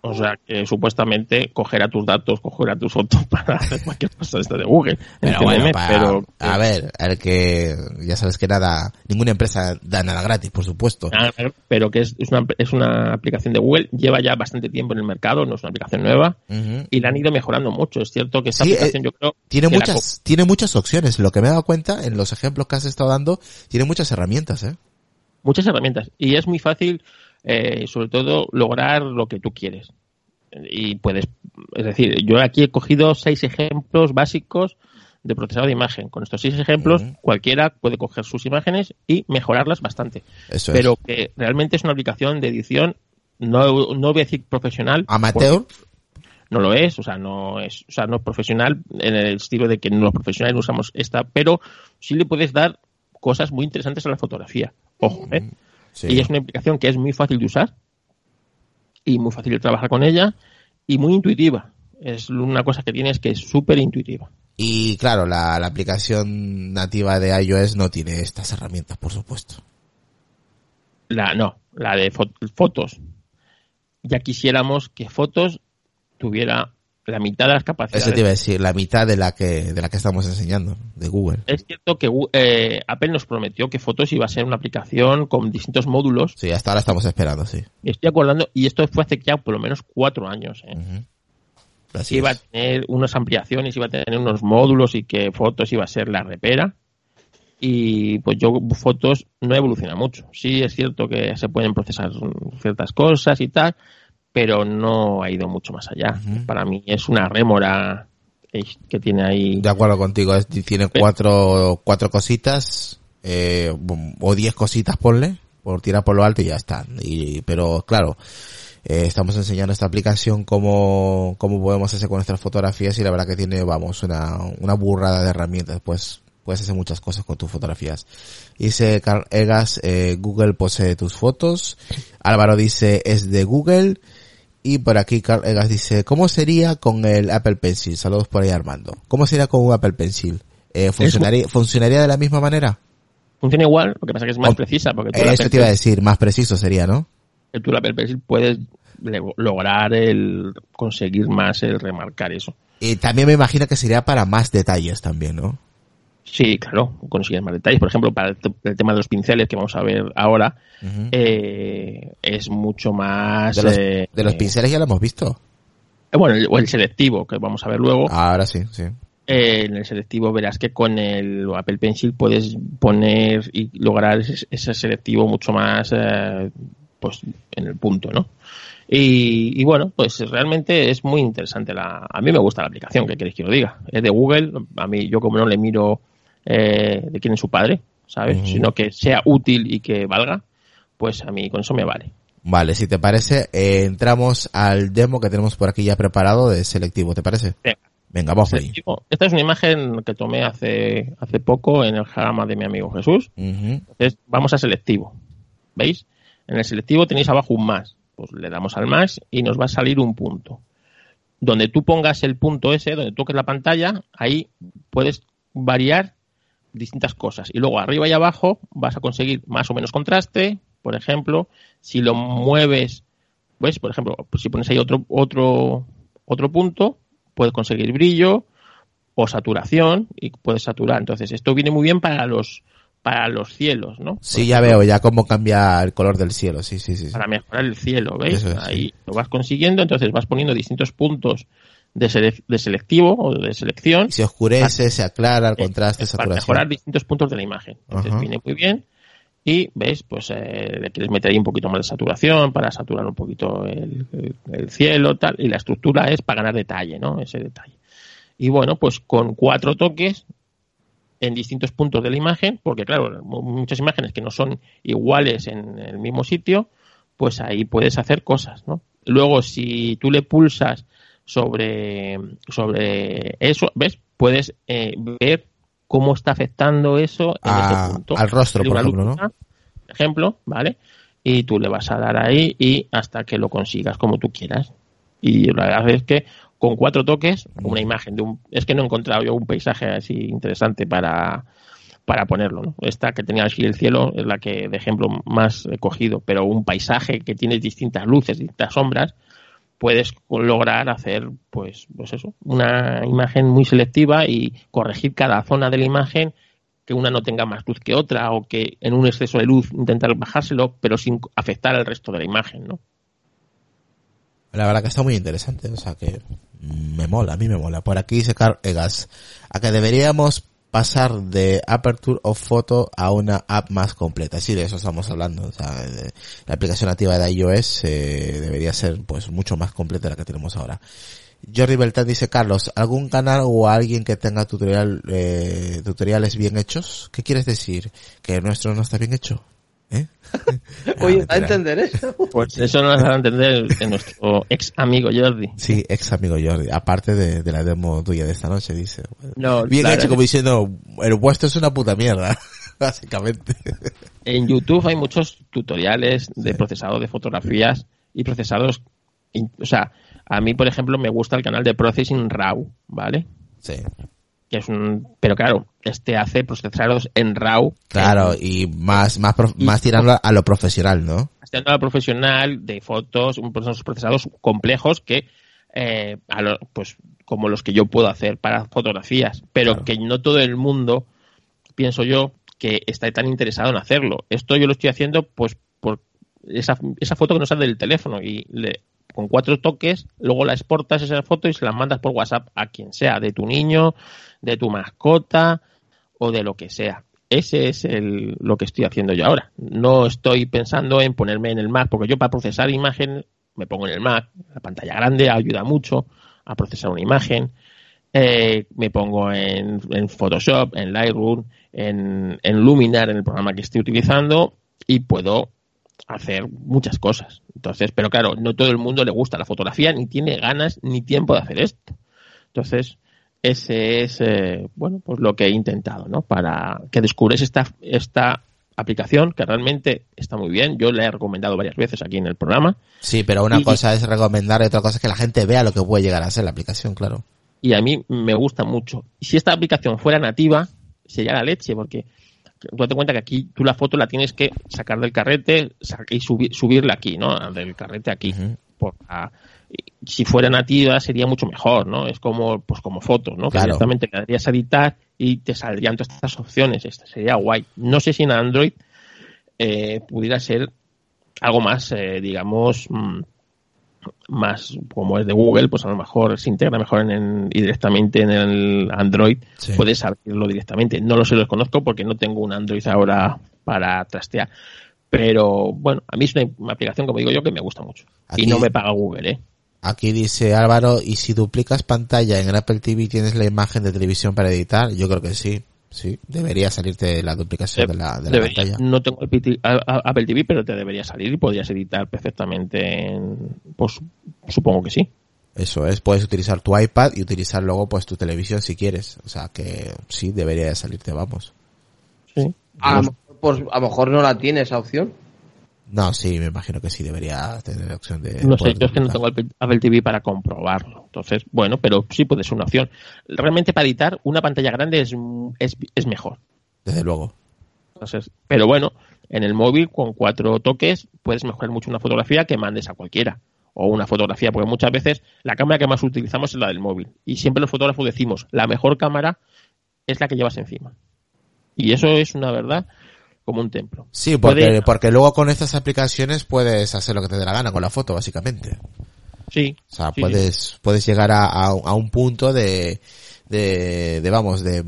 O sea, que supuestamente cogerá tus datos, cogerá tus fotos para hacer cualquier cosa esta de Google. Pero bueno, Entiéndeme, para- pero- a ver, el que ya sabes que nada, ninguna empresa da nada gratis, por supuesto. Ah, pero que es, es una, es una aplicación de Google, lleva ya bastante tiempo en el mercado, no es una aplicación nueva, y la han ido mejorando mucho. Es cierto que esta Sí, aplicación eh, yo creo Tiene muchas, tiene muchas opciones. Lo que me he dado cuenta en los ejemplos que has estado dando, tiene muchas herramientas, ¿eh? muchas herramientas y es muy fácil eh, sobre todo lograr lo que tú quieres y puedes es decir yo aquí he cogido seis ejemplos básicos de procesado de imagen con estos seis ejemplos cualquiera puede coger sus imágenes y mejorarlas bastante Eso pero es. que realmente es una aplicación de edición no, no voy a decir profesional Amateur, no lo es, o sea, no es, o sea, no es profesional en el estilo de que los profesionales no usamos esta, pero sí le puedes dar cosas muy interesantes a la fotografía. Ojo, ¿eh? Sí. Y es una aplicación que es muy fácil de usar y muy fácil de trabajar con ella y muy intuitiva. Es una cosa que tiene es que es súper intuitiva. Y claro, la, la aplicación nativa de iOS no tiene estas herramientas, por supuesto. La, no, la de fo- fotos. Ya quisiéramos que fotos tuviera la mitad de las capacidades. Eso te iba a decir, la mitad de la que, de la que estamos enseñando, de Google. Es cierto que eh, Apple nos prometió que Fotos iba a ser una aplicación con distintos módulos. Sí, hasta ahora estamos esperando, sí. Y estoy acordando, y esto fue hace ya por lo menos cuatro años. ¿eh? Que iba a tener unas ampliaciones, iba a tener unos módulos y que Fotos iba a ser la repera. Y pues yo Fotos no evoluciona mucho. Sí es cierto que se pueden procesar ciertas cosas y tal, pero no ha ido mucho más allá. Para mí es una rémora que tiene ahí. De acuerdo contigo, es- tiene cuatro, cuatro cositas, eh, o diez cositas ponle, por tirar por lo alto y ya está. Y, pero claro, eh, estamos enseñando esta aplicación cómo, cómo podemos hacer con nuestras fotografías y la verdad que tiene, vamos, una, una burrada de herramientas, pues puedes hacer muchas cosas con tus fotografías. Dice Carl Egas, eh, Google posee tus fotos. Álvaro dice, es de Google. Y por aquí Carl Egas dice, ¿cómo sería con el Apple Pencil? Saludos por ahí Armando. ¿Cómo sería con un Apple Pencil? Eh, ¿funcionaría, ¿Funcionaría de la misma manera? Funciona igual, lo que pasa es que es más Oh, precisa. Porque tú la Eso te iba a decir, más preciso sería, ¿no? que tú la Apple Pencil puedes lograr el conseguir más el remarcar eso. Y también me imagino que sería para más detalles también, ¿no? Sí, claro, consigues más detalles. Por ejemplo, para el, el tema de los pinceles que vamos a ver ahora, eh, es mucho más... de, los, eh, de los eh, pinceles ya lo hemos visto. bueno, el, o el selectivo, que vamos a ver luego. Ahora sí, sí. Eh, en el selectivo verás que con el Apple Pencil puedes poner y lograr ese, ese selectivo mucho más eh, pues en el punto, ¿no? Y, y bueno, pues realmente es muy interesante la, a mí me gusta la aplicación, que queréis que lo diga. Es de Google, a mí yo como no le miro eh, de quién es su padre, ¿sabes? Sino que sea útil y que valga, pues a mí con eso me vale. Vale, si te parece, eh, entramos al demo que tenemos por aquí ya preparado de selectivo, ¿te parece? Venga. Venga, vamos ahí. Esta es una imagen que tomé hace, hace poco en el jarama de mi amigo Jesús. Entonces, vamos a selectivo. ¿Veis? En el selectivo tenéis abajo un más. Pues le damos al más y nos va a salir un punto. Donde tú pongas el punto ese, donde toques la pantalla, ahí puedes variar distintas cosas. Y luego arriba y abajo vas a conseguir más o menos contraste. Por ejemplo, si lo mueves, ¿ves? Por ejemplo, pues si pones ahí otro, otro, otro punto, puedes conseguir brillo o saturación y puedes saturar. Entonces, esto viene muy bien para los, para los cielos, ¿no? Sí, ya veo ya cómo cambia el color del cielo, sí, sí, sí. Para mejorar el cielo, ¿veis? Es, Ahí lo vas consiguiendo, entonces vas poniendo distintos puntos de, sele- de selectivo o de selección Se oscurece, se aclara, el contraste, para saturación. mejorar distintos puntos de la imagen. Entonces viene muy bien. Y ves, pues eh, le quieres meter ahí un poquito más de saturación para saturar un poquito el, el- el cielo, tal. Y la estructura es para ganar detalle, ¿no? Ese detalle. Y bueno, pues con cuatro toques en distintos puntos de la imagen, porque claro, mu- muchas imágenes que no son iguales en el mismo sitio, pues ahí puedes hacer cosas, ¿no? Luego, si tú le pulsas sobre, sobre eso, ¿ves? Puedes eh, ver cómo está afectando eso en A- ese punto. al rostro, por ejemplo, ¿no? lupita, Ejemplo, ¿vale? Y tú le vas a dar ahí y hasta que lo consigas como tú quieras. Y la verdad es que con cuatro toques, una imagen de un... Es que no he encontrado yo un paisaje así interesante para, para ponerlo. ¿no? Esta que tenía así el cielo es la que de ejemplo más he cogido, pero un paisaje que tiene distintas luces, distintas sombras, puedes lograr hacer pues pues eso una imagen muy selectiva y corregir cada zona de la imagen que una no tenga más luz que otra o que en un exceso de luz intentar bajárselo pero sin afectar al resto de la imagen no la verdad que está muy interesante o sea que me mola a mí me mola. Por aquí dice Carl Egas a que deberíamos pasar de Aperture of Photo a una app más completa. Sí, de eso estamos hablando. O sea, la aplicación nativa de iOS eh, debería ser pues mucho más completa de la que tenemos ahora. Jordi Beltán dice, Carlos, ¿algún canal o alguien que tenga tutorial, eh, tutoriales bien hechos? ¿Qué quieres decir? ¿Que el nuestro no está bien hecho? ¿Eh? Oye, ¿a entender eso? Pues eso no lo va a entender nuestro ex amigo Jordi. Sí, ex amigo Jordi. Aparte de, de la demo tuya de esta noche, dice. No, Bien hecho, como diciendo, el vuestro es una puta mierda, básicamente. En YouTube hay muchos tutoriales de procesado de fotografías y procesados, o sea, a mí, por ejemplo, me gusta el canal de Processing RAW, ¿vale? Sí es un pero claro este hace procesados en RAW. Claro y más más más tirando a lo profesional no tirando a lo profesional de fotos unos procesados complejos que eh, a lo, pues como los que yo puedo hacer para fotografías. Pero que no todo el mundo pienso yo que está tan interesado en hacerlo. Esto yo lo estoy haciendo pues por esa, esa foto que nos sale del teléfono y le, con cuatro toques, luego la exportas esa foto y se la mandas por WhatsApp a quien sea, de tu niño, de tu mascota o de lo que sea. Ese es el, lo que estoy haciendo yo ahora. No estoy pensando en ponerme en el Mac, porque yo para procesar imagen me pongo en el Mac, la pantalla grande ayuda mucho a procesar una imagen. Eh, me pongo en, Photoshop, en Lightroom, en Luminar, en el programa que estoy utilizando, y puedo hacer muchas cosas. Entonces, pero claro, no todo el mundo le gusta la fotografía, ni tiene ganas ni tiempo de hacer esto. Entonces, ese es, eh, bueno, pues lo que he intentado, ¿no? Para que descubres esta, esta aplicación que realmente está muy bien. Yo la he recomendado varias veces aquí en el programa. Sí, pero una cosa es recomendar y otra cosa es que la gente vea lo que puede llegar a ser la aplicación, claro. Y a mí me gusta mucho. Si esta aplicación fuera nativa, sería la leche, porque tú date cuenta que aquí tú la foto la tienes que sacar del carrete y subirla aquí, ¿no? Del carrete aquí. si fuera nativa sería mucho mejor, ¿no? Es como, pues como fotos, ¿no? Que directamente le darías a editar y te saldrían todas estas opciones. Esta sería guay. No sé si en Android eh, pudiera ser algo más, eh, digamos, mm, más como es de Google, pues a lo mejor se integra mejor en, y directamente en el Android, puedes abrirlo directamente. No lo sé, lo desconozco porque no tengo un Android ahora para trastear. Pero bueno, a mí es una, aplicación, como digo yo, que me gusta mucho. y no me paga Google, ¿eh? Aquí dice Álvaro, ¿y si duplicas pantalla en el Apple TV tienes la imagen de televisión para editar? Yo creo que sí. Sí, debería salirte la duplicación de, la, de la pantalla. No tengo Apple TV, pero te debería salir y podrías editar perfectamente. pues supongo que sí. Eso es, puedes utilizar tu iPad y utilizar luego pues tu televisión si quieres. O sea que sí, debería salirte, vamos. Sí. A, pues, a lo mejor no la tiene esa opción. No, sí, me imagino que sí debería tener la opción de... No sé, yo es que no tengo Apple TV para comprobarlo. Entonces, bueno, pero sí puede ser una opción. Realmente para editar una pantalla grande es, es, es mejor. Desde luego. Entonces, pero bueno, en el móvil con cuatro toques puedes mejorar mucho una fotografía que mandes a cualquiera. O una fotografía, porque muchas veces la cámara que más utilizamos es la del móvil. Y siempre los fotógrafos decimos, la mejor cámara es la que llevas encima. Y eso es una verdad como un templo. Sí, porque, porque luego con estas aplicaciones puedes hacer lo que te dé la gana con la foto, básicamente. Sí. O sea, puedes, puedes llegar a, a, un punto de, de, de vamos, de,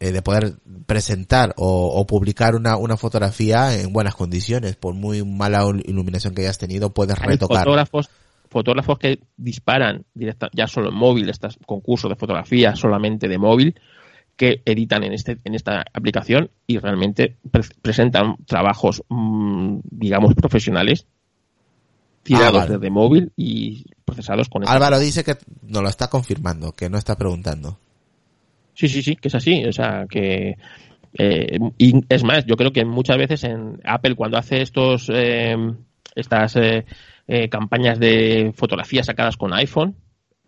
eh, de poder presentar o, o, publicar una, una fotografía en buenas condiciones. Por muy mala iluminación que hayas tenido, puedes retocar. Fotógrafos, fotógrafos que disparan directa, ya solo en móvil, estos concursos de fotografía solamente de móvil, que editan en, este, en esta aplicación y realmente presentan trabajos, mm, digamos, profesionales tirados desde móvil y procesados con Álvaro dice que no lo está confirmando, que no está preguntando. Sí, sí, sí, que es así. O sea, que. Eh, y es más, yo creo que muchas veces en Apple, cuando hace estos eh, estas eh, campañas de fotografías sacadas con iPhone,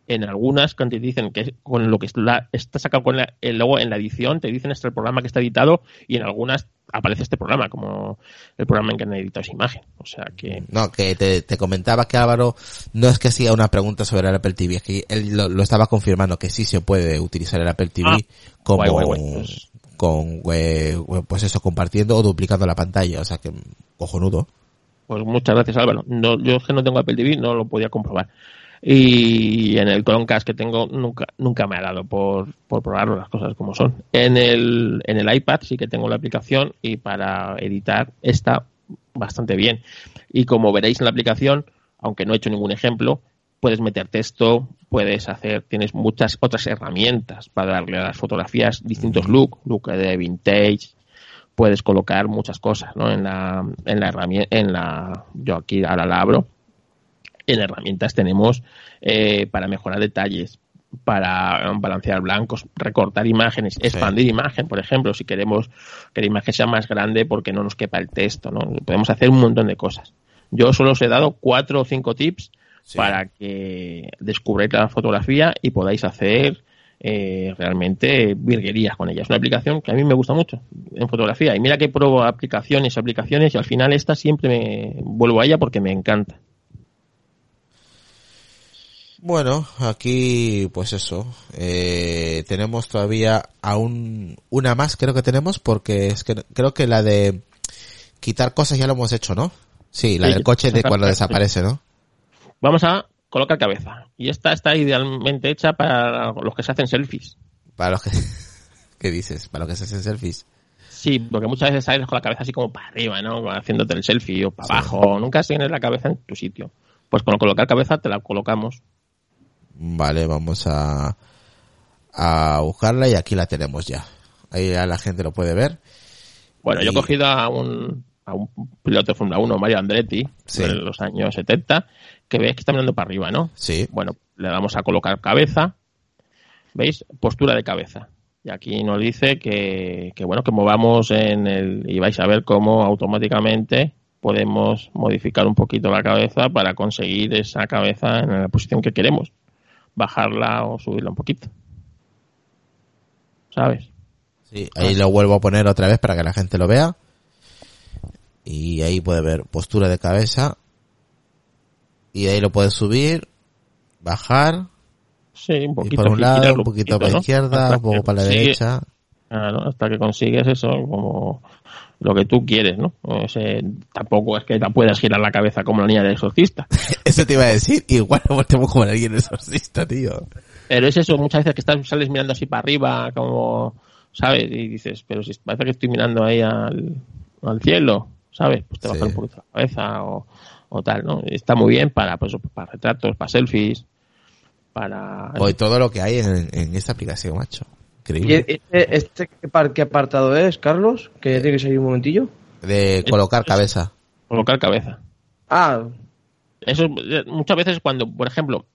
en algunas cuando te dicen que con lo que está, está sacado con la, luego en la edición te dicen este el programa que está editado y en algunas aparece este programa como el programa en que han editado esa imagen. O sea que no que te, comentaba que Álvaro no es que hacía una pregunta sobre el Apple TV es que él lo, estaba confirmando que sí se puede utilizar el Apple TV ah, como pues con pues eso compartiendo o duplicando la pantalla o sea que cojonudo. Pues muchas gracias Álvaro. No, yo es que no tengo Apple TV no lo podía comprobar y en el Chromecast que tengo nunca nunca me ha dado por, por probar las cosas como son. En el, en el iPad sí que tengo la aplicación y para editar está bastante bien. Y como veréis en la aplicación, aunque no he hecho ningún ejemplo, puedes meter texto, puedes hacer, tienes muchas otras herramientas para darle a las fotografías distintos look, look de vintage, puedes colocar muchas cosas, ¿no? En la, en la herramienta, en la, yo aquí ahora la abro en herramientas tenemos eh, para mejorar detalles, para balancear blancos, recortar imágenes, expandir imagen, por ejemplo, si queremos que la imagen sea más grande porque no nos quepa el texto, ¿no? Podemos hacer un montón de cosas. Yo solo os he dado cuatro o cinco tips para que descubráis la fotografía y podáis hacer eh, realmente virguerías con ella. Es una aplicación que a mí me gusta mucho en fotografía. Y mira que pruebo aplicaciones, aplicaciones y al final esta siempre me vuelvo a ella porque me encanta. Bueno, aquí pues eso, eh, tenemos todavía aún una más creo que tenemos porque es que creo que la de quitar cosas ya lo hemos hecho, ¿no? Sí, la del coche de cuando desaparece, ¿no? Vamos a colocar cabeza y esta está idealmente hecha para los que se hacen selfies. Para los que ¿Qué dices? Para los que se hacen selfies. Sí, porque muchas veces sales con la cabeza así como para arriba, ¿no? Haciéndote el selfie o para abajo. Nunca tienes la cabeza en tu sitio. Pues con colocar cabeza te la colocamos Vale, vamos a, a buscarla y aquí la tenemos ya. Ahí ya la gente lo puede ver. Bueno, yo he cogido a un, a un piloto de Fórmula 1, Mario Andretti, de los años 70, que veis que está mirando para arriba, ¿no? Sí. Bueno, le damos a colocar cabeza. ¿Veis? Postura de cabeza. Y aquí nos dice que, que bueno, que movamos en el, y vais a ver cómo automáticamente podemos modificar un poquito la cabeza para conseguir esa cabeza en la posición que queremos bajarla o subirla un poquito. ¿Sabes? Sí, ahí lo vuelvo a poner otra vez para que la gente lo vea. Y ahí puede ver postura de cabeza. Y ahí lo puedes subir, bajar. Sí, un poquito. por un lado, un poquito para la izquierda, un poco para la derecha. hasta que consigues eso, como lo que tú quieres, ¿no? O tampoco es que te puedas girar la cabeza como la niña del exorcista. eso te iba a decir, igual no tenemos como la niña del exorcista, tío. Pero es eso, muchas veces que estás, sales mirando así para arriba, como, ¿sabes? Y dices, pero si parece que estoy mirando ahí al, al cielo, ¿sabes? Pues te bajas un poquito la cabeza o, o tal, ¿no? Está muy bien para, pues, para retratos, para selfies, para... Hoy todo lo que hay en, en esta aplicación, macho. ¿Y este, este qué apartado es, Carlos? Que tiene que salir un momentillo. De colocar cabeza. Colocar cabeza. Ah. Eso muchas veces cuando, por ejemplo,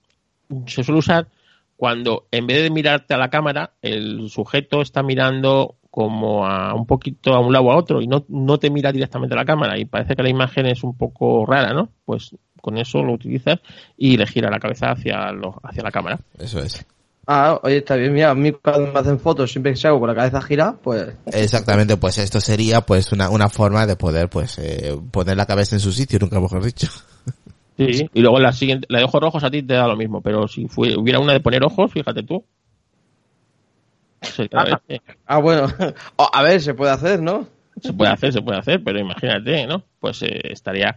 se suele usar cuando en vez de mirarte a la cámara, el sujeto está mirando como a un poquito a un lado o a otro y no, no te mira directamente a la cámara y parece que la imagen es un poco rara, ¿no? Pues con eso lo utilizas y le gira la cabeza hacia, lo, hacia la cámara. Eso es. Ah, oye, está bien, mira, a mí cuando me hacen fotos siempre que se hago con la cabeza gira, pues... Exactamente, pues esto sería pues una, una forma de poder pues eh, poner la cabeza en su sitio, nunca mejor dicho. Sí, y luego la siguiente, la de ojos rojos a ti te da lo mismo, pero si hubiera una de poner ojos, fíjate tú. Ah, ah, bueno, a ver, se puede hacer, ¿no? Se puede hacer, se puede hacer, pero imagínate, ¿no? Pues eh, estaría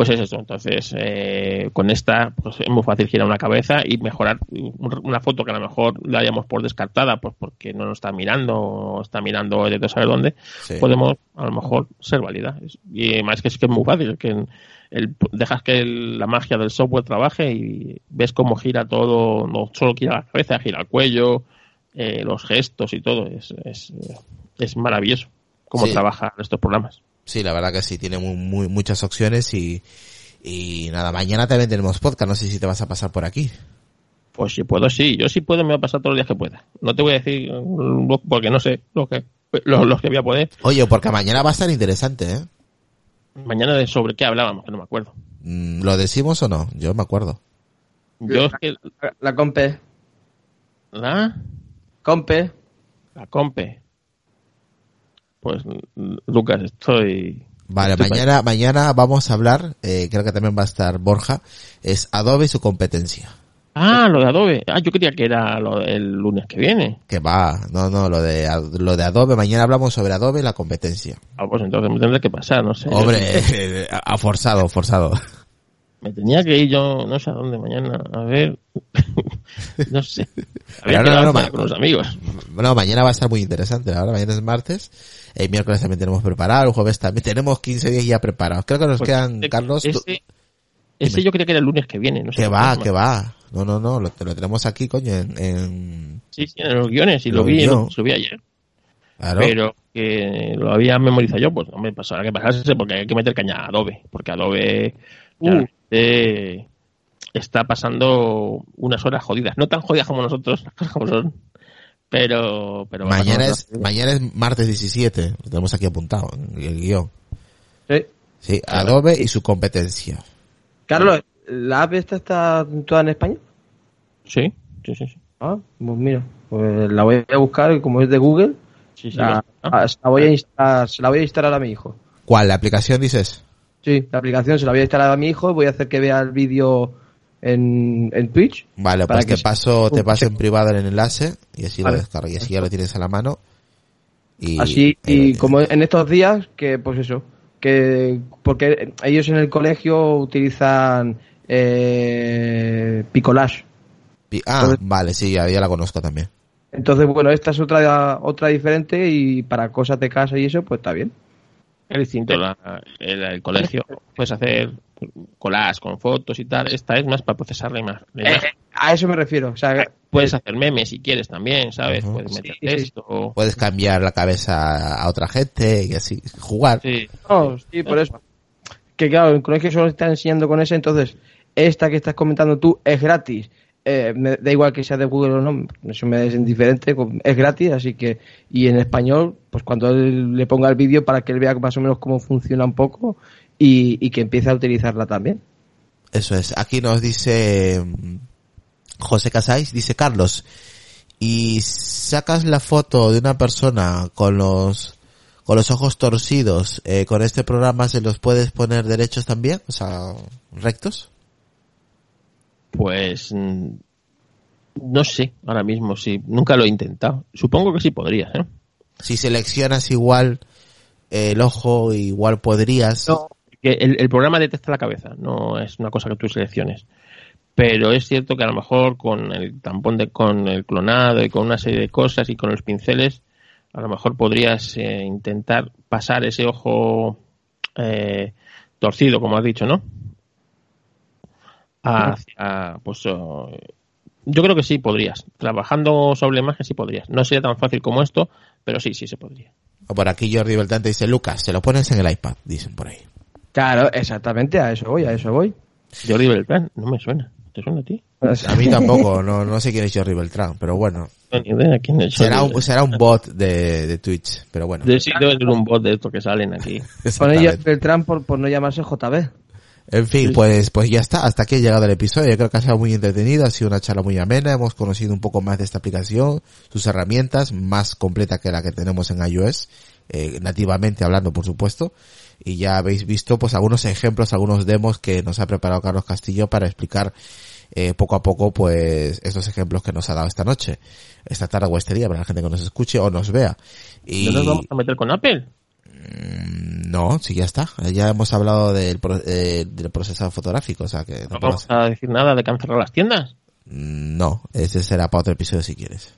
pues es eso. Entonces, eh, con esta pues es muy fácil girar una cabeza y mejorar una foto que a lo mejor la hayamos por descartada, pues porque no nos está mirando o está mirando de saber dónde, podemos a lo mejor ser válida. Y más que es que es muy fácil, que el, dejas que la magia del software trabaje y ves cómo gira todo, no solo gira la cabeza, gira el cuello, eh, los gestos y todo. Es, es, es maravilloso cómo trabajan estos programas. Sí, la verdad que sí, tiene muy, muchas opciones y, y nada, mañana también tenemos podcast, no sé si te vas a pasar por aquí. Pues si puedo, sí, yo sí puedo, me voy a pasar todos los días que pueda. No te voy a decir, porque no sé lo que, los, que voy a poder. Oye, porque mañana va a estar interesante, ¿eh? Mañana de sobre qué hablábamos, que no me acuerdo. Mm, ¿Lo decimos o no? Yo me acuerdo. Yo es que La, la compe. la, Compe. la compe. Pues Lucas, estoy Vale, Estoy mañana, mañana vamos a hablar, eh, creo que también va a estar Borja, es Adobe y su competencia. Ah, lo de Adobe. Ah, yo creía que era lo del lunes que viene. Que va, no, no, lo de, lo de Adobe, mañana hablamos sobre Adobe y la competencia. Ah, pues entonces me tendré que pasar, no sé. Hombre, eh, a forzado, forzado. Me tenía que ir yo, no sé a dónde mañana, a ver. no sé. Había no, no, ma- con los amigos. Bueno, mañana va a estar muy interesante, la verdad, mañana es martes, el miércoles también tenemos preparado, el jueves también, tenemos 15 días ya preparados. Creo que nos Pues, quedan, eh, Carlos, ese yo creía que era el lunes que viene, no sé. que va, que va. No, no, no, lo, lo tenemos aquí, coño, en, en- Sí, sí, en los guiones, y Lo lo vi, lo, lo vi ayer. claro. Pero que lo había memorizado yo, pues no me pasará que pasarse porque hay que meter caña a Adobe, porque Adobe Uh. eh, está pasando unas horas jodidas, no tan jodidas como nosotros, las cosas como son, pero, pero mañana es, mañana es martes 17, lo tenemos aquí apuntado en el guion. Sí. Sí, Adobe y su competencia. Carlos, ¿la app esta está toda en español? Sí, sí, sí. sí. Ah, pues mira, pues la voy a buscar y como es de Google, Sí, sí, la, ah, se la voy a instalar, se la voy a instalar a mi hijo. ¿Cuál? ¿La aplicación dices? Sí, la aplicación se la voy a instalar a mi hijo, voy a hacer que vea el vídeo en, en Twitch. Vale, Para pues que te paso, te paso en privado el enlace y así Vale. lo descargas y así ya lo tienes a la mano. Y, Así, y como en estos días, que pues eso, que porque ellos en el colegio utilizan eh, Picolage. Pi- Ah, Entonces- vale, sí, ya, ya la conozco también. Entonces, bueno, esta es otra otra diferente y para cosas de casa y eso, pues está bien. Es distinto la- el, el colegio. Puedes hacer collage con fotos y tal. Esta es más para procesar la ima- la Eh, imagen. a eso me refiero. O sea, Puedes hacer memes si quieres también, ¿sabes? Puedes meter Sí, sí. texto. Puedes cambiar la cabeza a otra gente y así, jugar. Sí. no, sí, por eso. Que claro, el colegio solo está enseñando con ese, entonces esta que estás comentando tú es gratis. Eh, me da igual que sea de Google o no, eso me es indiferente, es gratis, así que, y en español, pues cuando él le ponga el vídeo para que él vea más o menos cómo funciona un poco y, que empiece a utilizarla también. Eso es. Aquí nos dice José Casais, dice Carlos, y sacas la foto de una persona con los con los ojos torcidos, eh, con este programa se los puedes poner derechos también, o sea, rectos. Pues mm, no sé ahora mismo si nunca lo he intentado. Supongo que sí podrías, ¿eh? Si seleccionas igual eh, el ojo, igual podrías. Que el, el programa detecta la cabeza, no es una cosa que tú selecciones. Pero es cierto que a lo mejor con el tampón de con el clonado y con una serie de cosas y con los pinceles, a lo mejor podrías eh, intentar pasar ese ojo eh, torcido, como has dicho, ¿no? Hacia, pues oh, yo creo que sí podrías. Trabajando sobre la imagen sí podrías. No sería tan fácil como esto, pero sí, sí se podría. O por aquí Jordi Beltrán te dice, Lucas, se lo pones en el iPad, dicen por ahí. Claro, exactamente, a eso voy, a eso voy. Jordi Beltrán, no me suena. ¿Te suena a ti? A mí tampoco, no, no sé quién es Jordi Beltrán, pero bueno. No, ni idea quién es Será un, será un bot de, de Twitch, pero bueno. De sí, debe ser un bot de estos que salen aquí. Pone Beltrán por, por no llamarse JB. En fin, pues, pues ya está, hasta aquí ha llegado el episodio. Yo creo que ha sido muy entretenido, ha sido una charla muy amena, hemos conocido un poco más de esta aplicación, sus herramientas, más completa que la que tenemos en iOS, eh, nativamente hablando, por supuesto. Y ya habéis visto, pues, algunos ejemplos, algunos demos que nos ha preparado Carlos Castillo para explicar eh, poco a poco, pues, estos ejemplos que nos ha dado esta noche, esta tarde o este día, para la gente que nos escuche o nos vea. Y... ¿No nos vamos a meter con Apple? Mm, No, sí, ya está. Ya hemos hablado del, eh, del procesado fotográfico, o sea que ¿No vamos a decir nada de cancelar las tiendas? Mm, No, ese será para otro episodio si quieres.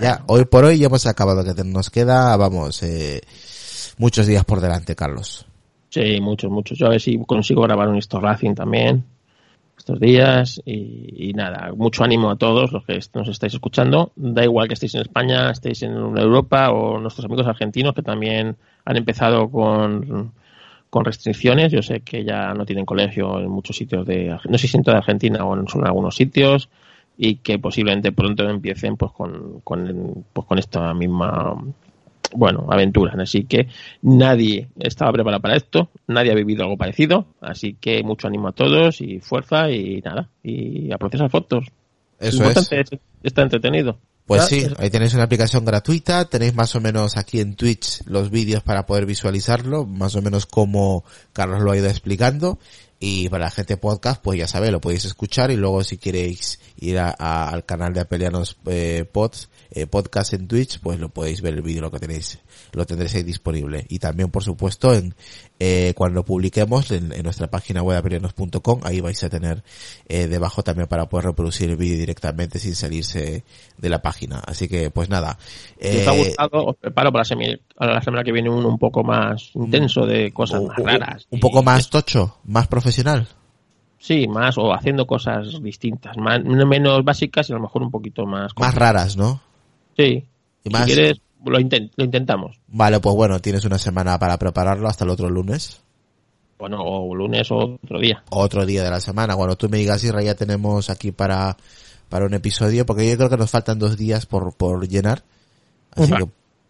Ya, hoy por hoy ya hemos acabado, que nos queda, vamos, eh, muchos días por delante, Carlos. Sí, muchos, muchos. Yo a ver si consigo grabar un Racing también estos días y, y nada, mucho ánimo a todos los que nos estáis escuchando. Da igual que estéis en España, estéis en Europa o nuestros amigos argentinos que también han empezado con, con restricciones. Yo sé que ya no tienen colegio en muchos sitios de, no sé si en toda Argentina o en en algunos sitios y que posiblemente pronto empiecen pues con, con, pues con esta misma bueno, aventuras. Así que nadie estaba preparado para esto, nadie ha vivido algo parecido, así que mucho ánimo a todos y fuerza y nada, y a procesar fotos. Eso es. Está entretenido. Pues sí, ahí tenéis una aplicación gratuita, tenéis más o menos aquí en Twitch los vídeos para poder visualizarlo, más o menos como Carlos lo ha ido explicando. Y para la gente podcast, pues ya sabéis, lo podéis escuchar y luego si queréis ir a, al canal de Apelianos eh, Pods, eh, podcast en Twitch, pues lo podéis ver el vídeo lo que tenéis, lo tendréis ahí disponible. Y también, por supuesto, en eh, cuando publiquemos en, nuestra página web apelianos.com, ahí vais a tener eh, debajo también para poder reproducir el vídeo directamente sin salirse de la página. Así que, pues nada. Si os ha gustado, os preparo para la semana que viene un, un poco más intenso de cosas más raras. Un, poco más tocho, más profesional. Sí, más o haciendo cosas distintas, más, menos básicas y a lo mejor un poquito más. Más raras, ¿no? Sí. Si quieres, lo, lo intentamos. Vale, pues bueno, tienes una semana para prepararlo hasta el otro lunes. Bueno, o lunes o otro día. Otro día de la semana. Bueno, tú me digas, si ya tenemos aquí para, para un episodio, porque yo creo que nos faltan dos días por, por llenar. Así que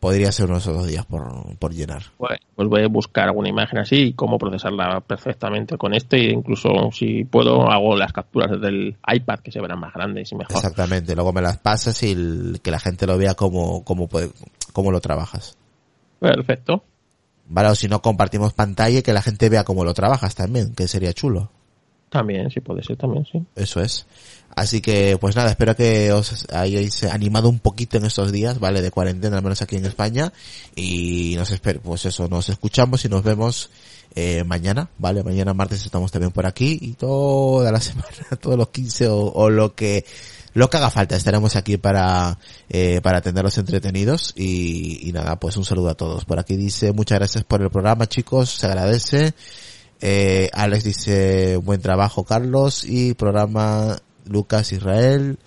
podría ser unos dos días por, por llenar. Pues, pues, voy a buscar alguna imagen así y cómo procesarla perfectamente con este e incluso si puedo hago las capturas del iPad que se verán más grandes y mejor. Exactamente, luego me las pasas y que la gente lo vea cómo, cómo, puede, cómo lo trabajas. Perfecto. Vale, o si no compartimos pantalla y que la gente vea cómo lo trabajas también, que sería chulo. También, sí puede ser, también, sí. Eso es. Así que, pues nada, espero que os hayáis animado un poquito en estos días, ¿vale? De cuarentena, al menos aquí en España. Y nos espero, pues eso, nos escuchamos y nos vemos eh, mañana, ¿vale? Mañana martes estamos también por aquí y toda la semana, todos los 15 o, lo que, lo que haga falta, estaremos aquí para, eh, para atenderlos entretenidos y, y nada, pues un saludo a todos. Por aquí dice, muchas gracias por el programa, chicos, se agradece. Eh, Alex dice, buen trabajo Carlos y programa Lucas Israel.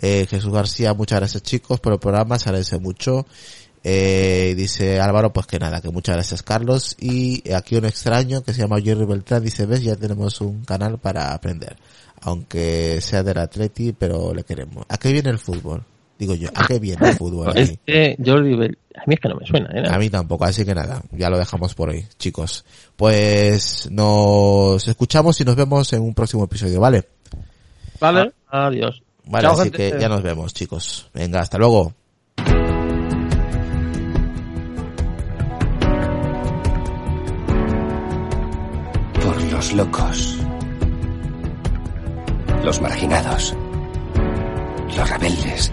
Eh, Jesús García, muchas gracias chicos por el programa, se agradece mucho. Eh, dice Álvaro, pues que nada, que muchas gracias Carlos. Y aquí un extraño que se llama Jerry Beltrán dice, ves, ya tenemos un canal para aprender. Aunque sea del Atleti, pero le queremos. ¿A qué viene el fútbol? Digo yo, ¿a qué viene el fútbol? Este Jordi a mí es que no me suena, ¿eh? A mí tampoco, así que nada, ya lo dejamos por hoy, chicos. Pues nos escuchamos y nos vemos en un próximo episodio, ¿vale? Vale, adiós. Vale, así que ya nos vemos, chicos. Venga, hasta luego. Por los locos. Los marginados. Los rebeldes.